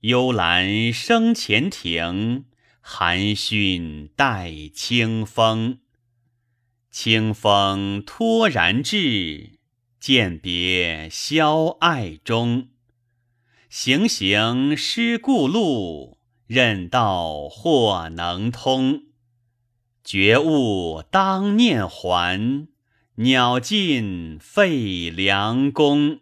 幽兰生前庭，寒熏带清风。清风脱然至，鉴别萧爱中。行行失故路，任道或能通。觉悟当念还，鸟尽费良弓。